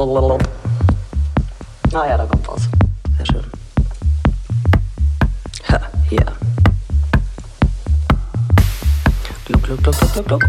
Blablabla. Ah ja, da kommt was. Sehr schön. Ha, hier. Gluck, gluck, gluck, gluck, gluck,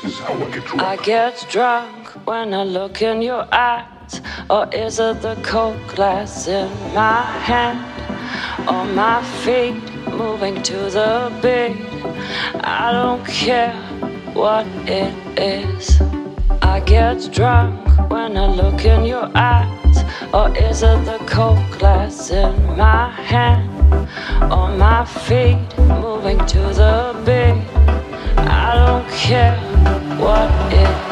gluck. I get drunk when I look in your eyes. Or is it the cold glass in my hand? Or my feet moving to the beat? I don't care what it is. I get drunk when I look in your eyes. Or is it the cold glass in my hand? Or my feet moving to the beat? I don't care what it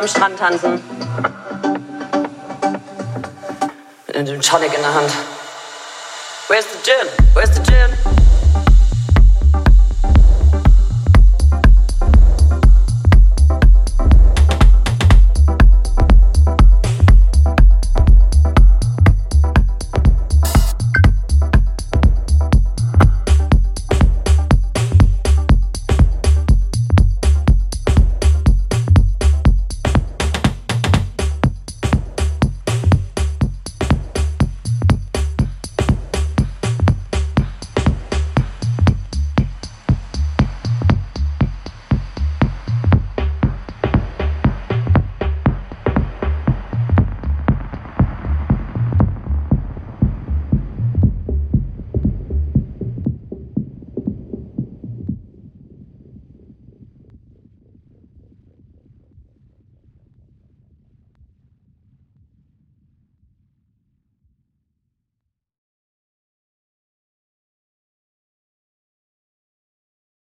am Strand tanzen. Mit einem Tonic in der Hand. Where's the gin? Where's the gin?